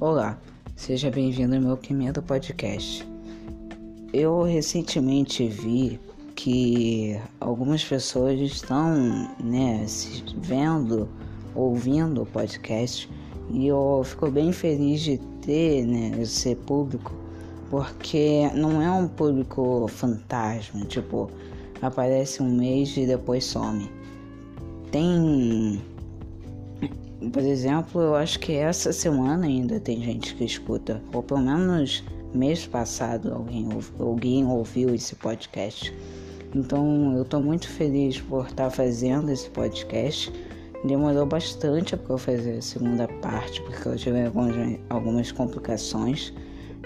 Olá, seja bem-vindo ao meu primeiro podcast. Eu recentemente vi que algumas pessoas estão, né, se vendo, ouvindo o podcast e eu fico bem feliz de ter, né, esse público, porque não é um público fantasma, tipo, aparece um mês e depois some. Tem por exemplo, eu acho que essa semana ainda tem gente que escuta, ou pelo menos mês passado alguém, alguém ouviu esse podcast. Então eu estou muito feliz por estar tá fazendo esse podcast. Demorou bastante para eu fazer a segunda parte, porque eu tive algumas, algumas complicações,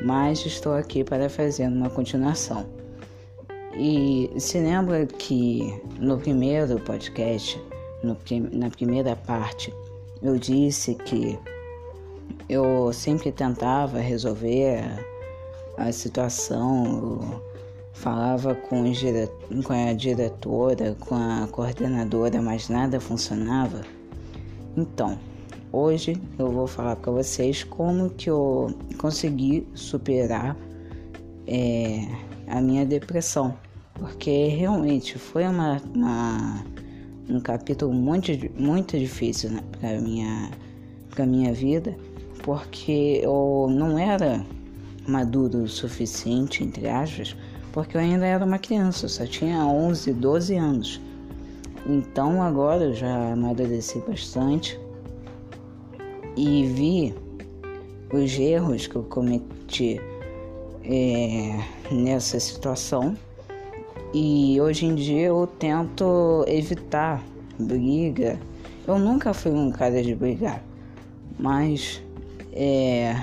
mas estou aqui para fazer uma continuação. E se lembra que no primeiro podcast, no, na primeira parte, eu disse que eu sempre tentava resolver a situação, falava com, com a diretora, com a coordenadora, mas nada funcionava. Então, hoje eu vou falar para vocês como que eu consegui superar é, a minha depressão, porque realmente foi uma, uma um capítulo muito, muito difícil né, para minha para minha vida, porque eu não era maduro o suficiente, entre aspas, porque eu ainda era uma criança, só tinha 11, 12 anos. Então agora eu já amadureci bastante e vi os erros que eu cometi é, nessa situação e hoje em dia eu tento evitar briga. Eu nunca fui um cara de brigar, mas é,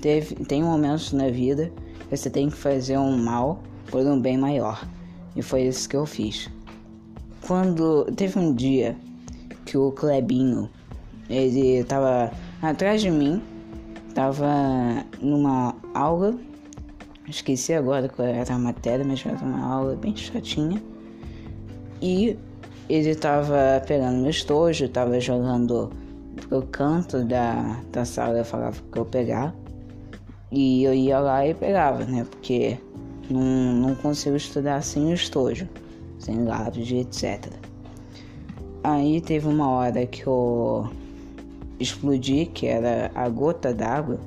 teve, tem momentos na vida que você tem que fazer um mal por um bem maior. E foi isso que eu fiz. Quando teve um dia que o Clebinho, ele tava atrás de mim, tava numa aula Esqueci agora qual era a matéria, mas era uma aula bem chatinha. E ele estava pegando meu estojo, estava jogando pro canto da, da sala, eu falava que eu pegar. E eu ia lá e pegava, né? Porque não, não consigo estudar sem o estojo, sem lápis, etc. Aí teve uma hora que eu explodi, que era a gota d'água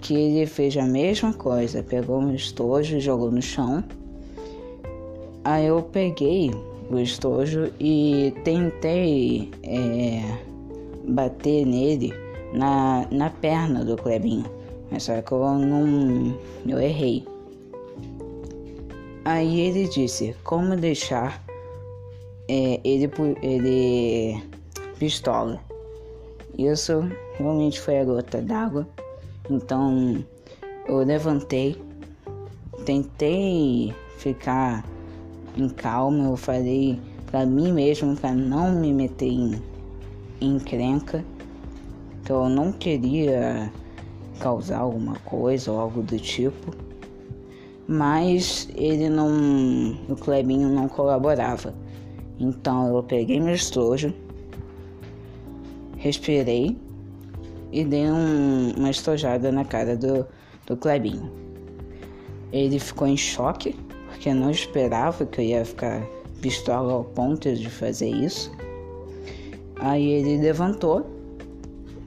que ele fez a mesma coisa, pegou um estojo e jogou no chão. Aí eu peguei o estojo e tentei é, bater nele na, na perna do Clebinho, mas só que eu não. eu errei. Aí ele disse como deixar é, ele, ele pistola. Isso realmente foi a gota d'água então eu levantei, tentei ficar em calma, eu falei para mim mesmo para não me meter em encrenca, que eu não queria causar alguma coisa ou algo do tipo. Mas ele não. O Clebinho não colaborava. Então eu peguei meu estojo, respirei e dei um, uma estojada na cara do, do Clebinho. Ele ficou em choque, porque não esperava que eu ia ficar pistola ao ponto de fazer isso. Aí ele levantou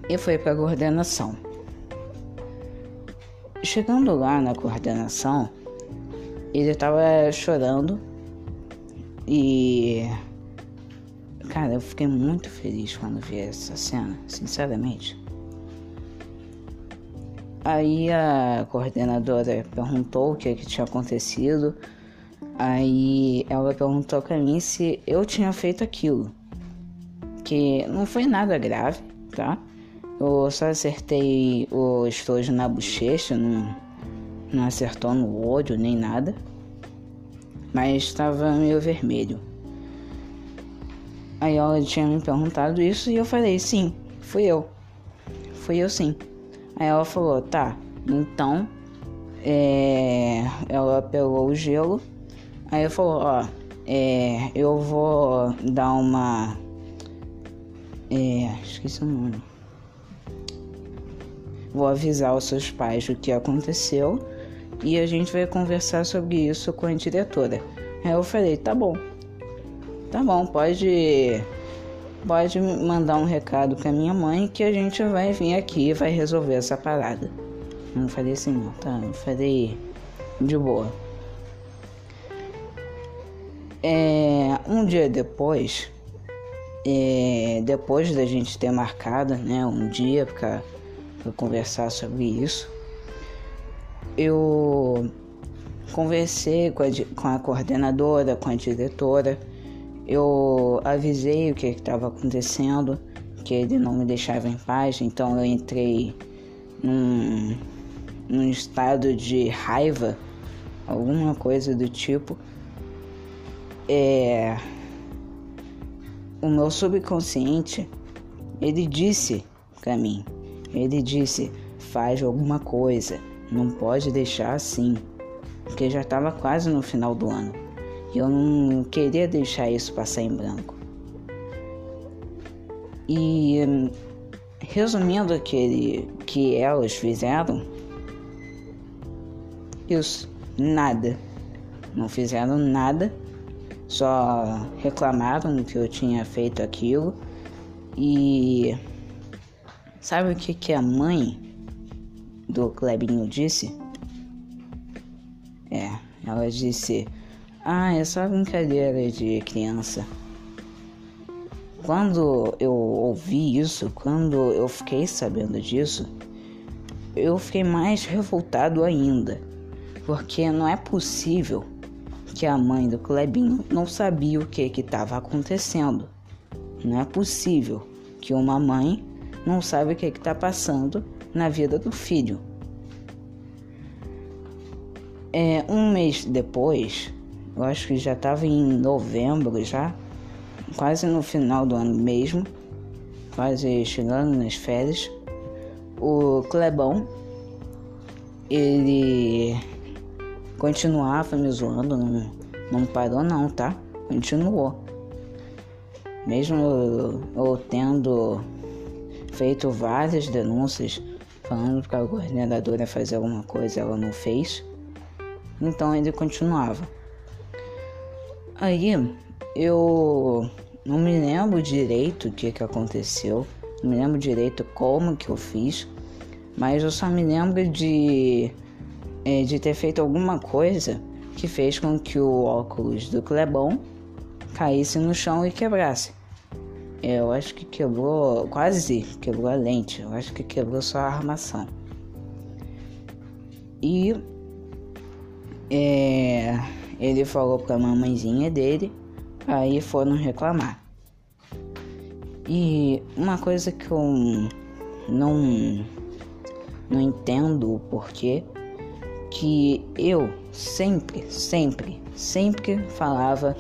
e foi para a coordenação. Chegando lá na coordenação, ele estava chorando e. Cara, eu fiquei muito feliz quando vi essa cena, sinceramente. Aí a coordenadora perguntou o que, que tinha acontecido. Aí ela perguntou para mim se eu tinha feito aquilo. Que não foi nada grave, tá? Eu só acertei o estojo na bochecha, não, não acertou no olho nem nada. Mas estava meio vermelho. Aí ela tinha me perguntado isso e eu falei, sim, fui eu. Fui eu sim. Aí ela falou, tá, então é, ela pegou o gelo. Aí falou, ó, é, eu vou dar uma. É, esqueci o nome. vou avisar os seus pais o que aconteceu e a gente vai conversar sobre isso com a diretora. Aí eu falei, tá bom. Tá bom, pode pode mandar um recado com a minha mãe que a gente vai vir aqui e vai resolver essa parada. Não falei assim, não, tá? Eu falei de boa. É, um dia depois, é, depois da gente ter marcado, né, um dia para conversar sobre isso, eu conversei com a, com a coordenadora, com a diretora, eu avisei o que estava acontecendo, que ele não me deixava em paz, então eu entrei num, num estado de raiva, alguma coisa do tipo. É, o meu subconsciente, ele disse para mim, ele disse, faz alguma coisa, não pode deixar assim, porque já estava quase no final do ano. E eu não queria deixar isso passar em branco. E resumindo aquele que elas fizeram, isso, nada. Não fizeram nada, só reclamaram que eu tinha feito aquilo. E sabe o que, que a mãe do Clebinho disse? É, ela disse: Ah, é só brincadeira de criança. Quando eu ouvi isso, quando eu fiquei sabendo disso, eu fiquei mais revoltado ainda, porque não é possível que a mãe do Clebinho não sabia o que estava acontecendo. Não é possível que uma mãe não sabe o que está passando na vida do filho. É, um mês depois, eu acho que já estava em novembro já, quase no final do ano mesmo, quase chegando nas férias, o Clebão, ele continuava me zoando, não, não parou não, tá? Continuou. Mesmo eu, tendo feito várias denúncias falando para a coordenadora fazer alguma coisa, ela não fez. Então ele continuava. Aí eu não me lembro direito o que, que aconteceu, não me lembro direito como que eu fiz, mas eu só me lembro de, é, de ter feito alguma coisa que fez com que o óculos do Clebão caísse no chão e quebrasse. Eu acho que quebrou, quase quebrou a lente, eu acho que quebrou só a armação. E é, ele falou pra mamãezinha dele, aí foram reclamar. E uma coisa que eu não, não entendo o porquê, que eu sempre, sempre, sempre falava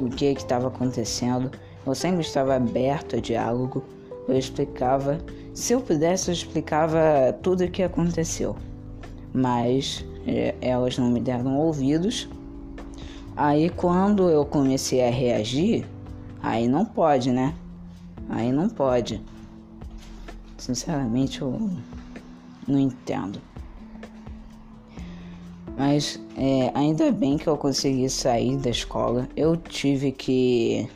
o que estava acontecendo, eu sempre estava aberto a diálogo, eu explicava, se eu pudesse eu explicava tudo o que aconteceu, mas é, elas não me deram ouvidos. Aí quando eu comecei a reagir, aí não pode, né? Aí não pode. Sinceramente eu não entendo. Mas é, ainda bem que eu consegui sair da escola. Eu tive que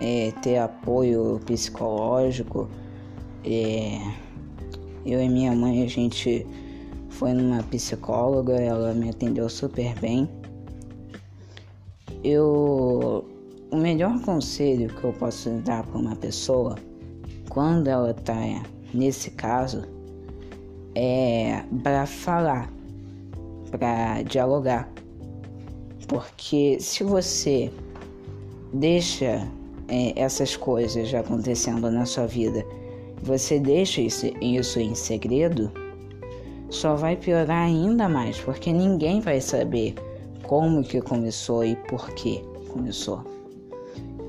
é, ter apoio psicológico. É, eu e minha mãe a gente foi numa psicóloga, ela me atendeu super bem. Eu o melhor conselho que eu posso dar para uma pessoa quando ela está nesse caso é para falar, para dialogar. Porque se você deixa é, essas coisas acontecendo na sua vida, você deixa isso, isso em segredo, só vai piorar ainda mais, porque ninguém vai saber como que começou e por que começou.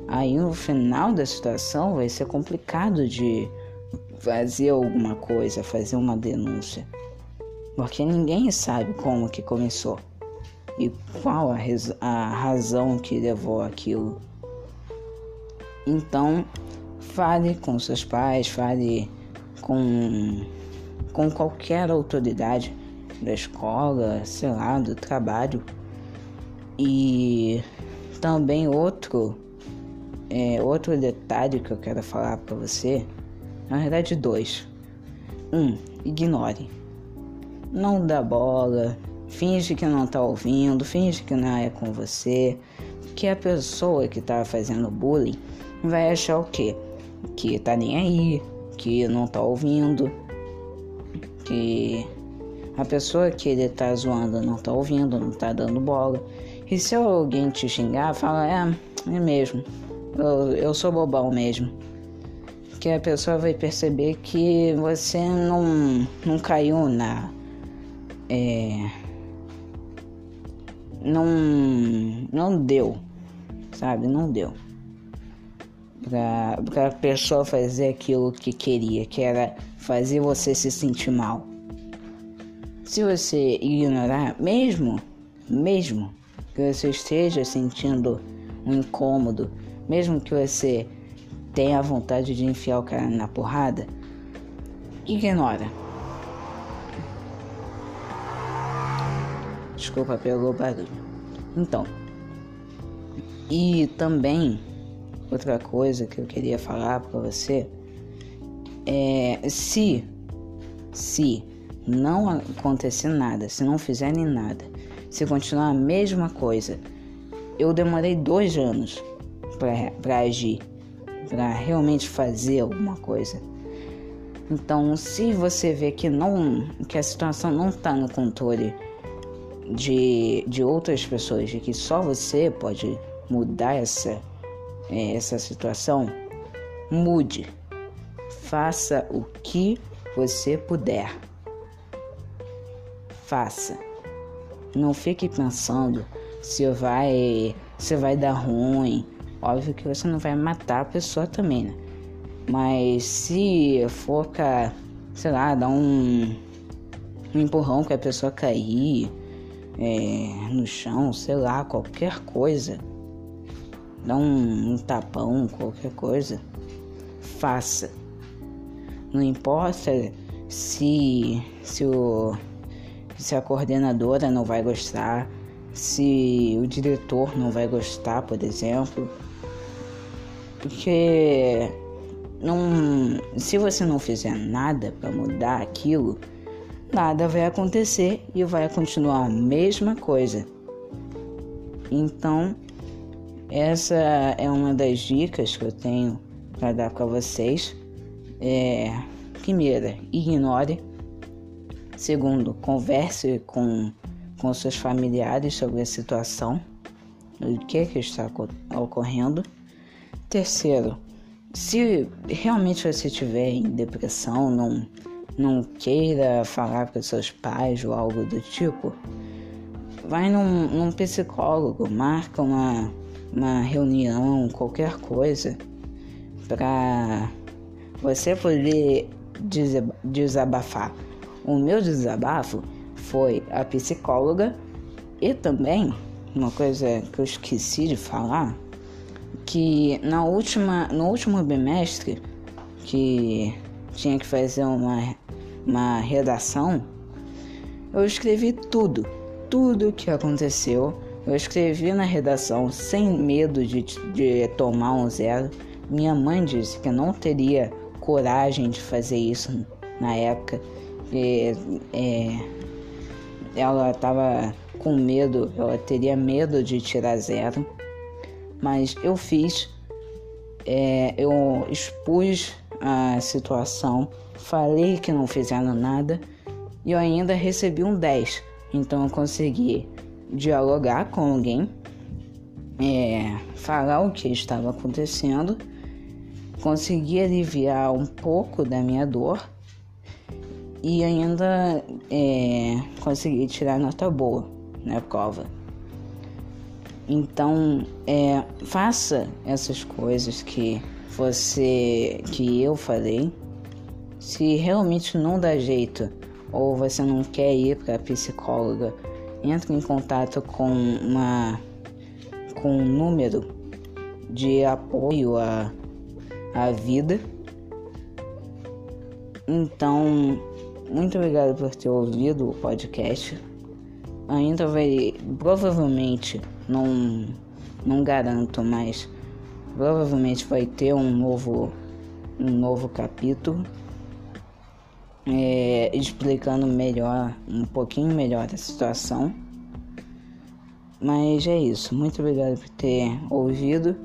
Aí no final da situação vai ser complicado de fazer alguma coisa, fazer uma denúncia, porque ninguém sabe como que começou e qual a, a razão que levou aquilo. Então, fale com seus pais, fale com com qualquer autoridade da escola, sei lá, do trabalho. E também outro é, outro detalhe que eu quero falar para você, na verdade dois. Um, ignore. Não dá bola, finge que não tá ouvindo, finge que não é com você, que a pessoa que tá fazendo bullying vai achar o quê? Que tá nem aí, que não tá ouvindo, que a pessoa que ele tá zoando não tá ouvindo, não tá dando bola. E se alguém te xingar, fala, é, é mesmo, eu, eu sou bobão mesmo. Que a pessoa vai perceber que você não, não caiu na. É, não, não deu, sabe? Não deu. Pra, pra pessoa fazer aquilo que queria, que era fazer você se sentir mal. Se você ignorar, mesmo, mesmo que você esteja sentindo um incômodo, mesmo que você tenha vontade de enfiar o cara na porrada, ignora. Desculpa pelo barulho. Então, e também outra coisa que eu queria falar para você é se se não acontecer nada, se não fizerem nada, se continuar a mesma coisa, eu demorei dois anos para agir, para realmente fazer alguma coisa. Então, se você vê que não, que a situação não está no controle de, de outras pessoas, de que só você pode mudar essa, é, essa situação, mude. Faça o que você puder. Faça. Não fique pensando se vai, se vai dar ruim, Óbvio que você não vai matar a pessoa também, né? Mas se for sei lá, dar um, um empurrão que a pessoa cair é, no chão, sei lá, qualquer coisa, dar um, um tapão, qualquer coisa, faça. Não importa se, se, o, se a coordenadora não vai gostar, se o diretor não vai gostar, por exemplo porque não, se você não fizer nada para mudar aquilo, nada vai acontecer e vai continuar a mesma coisa. Então, essa é uma das dicas que eu tenho para dar para vocês. É, primeira, ignore. Segundo, converse com, com seus familiares sobre a situação, o que, que está ocorrendo. Terceiro, se realmente você estiver em depressão, não, não queira falar para seus pais ou algo do tipo, vai num, num psicólogo, marca uma, uma reunião, qualquer coisa, para você poder desabafar. O meu desabafo foi a psicóloga e também uma coisa que eu esqueci de falar que na última, no último bimestre, que tinha que fazer uma, uma redação, eu escrevi tudo, tudo que aconteceu. Eu escrevi na redação sem medo de, de tomar um zero. Minha mãe disse que não teria coragem de fazer isso na época. E, é, ela estava com medo, ela teria medo de tirar zero mas eu fiz, é, eu expus a situação, falei que não fizeram nada e eu ainda recebi um 10. Então eu consegui dialogar com alguém, é, falar o que estava acontecendo, consegui aliviar um pouco da minha dor e ainda é, consegui tirar nota boa na prova. Então, é, faça essas coisas que você, que eu falei. Se realmente não dá jeito ou você não quer ir para psicóloga, entre em contato com uma com um número de apoio à, à vida. Então, muito obrigado por ter ouvido o podcast. Ainda vai, provavelmente, não, não garanto, mas provavelmente vai ter um novo, um novo capítulo é, explicando melhor, um pouquinho melhor a situação. Mas é isso. Muito obrigado por ter ouvido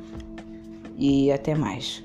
e até mais.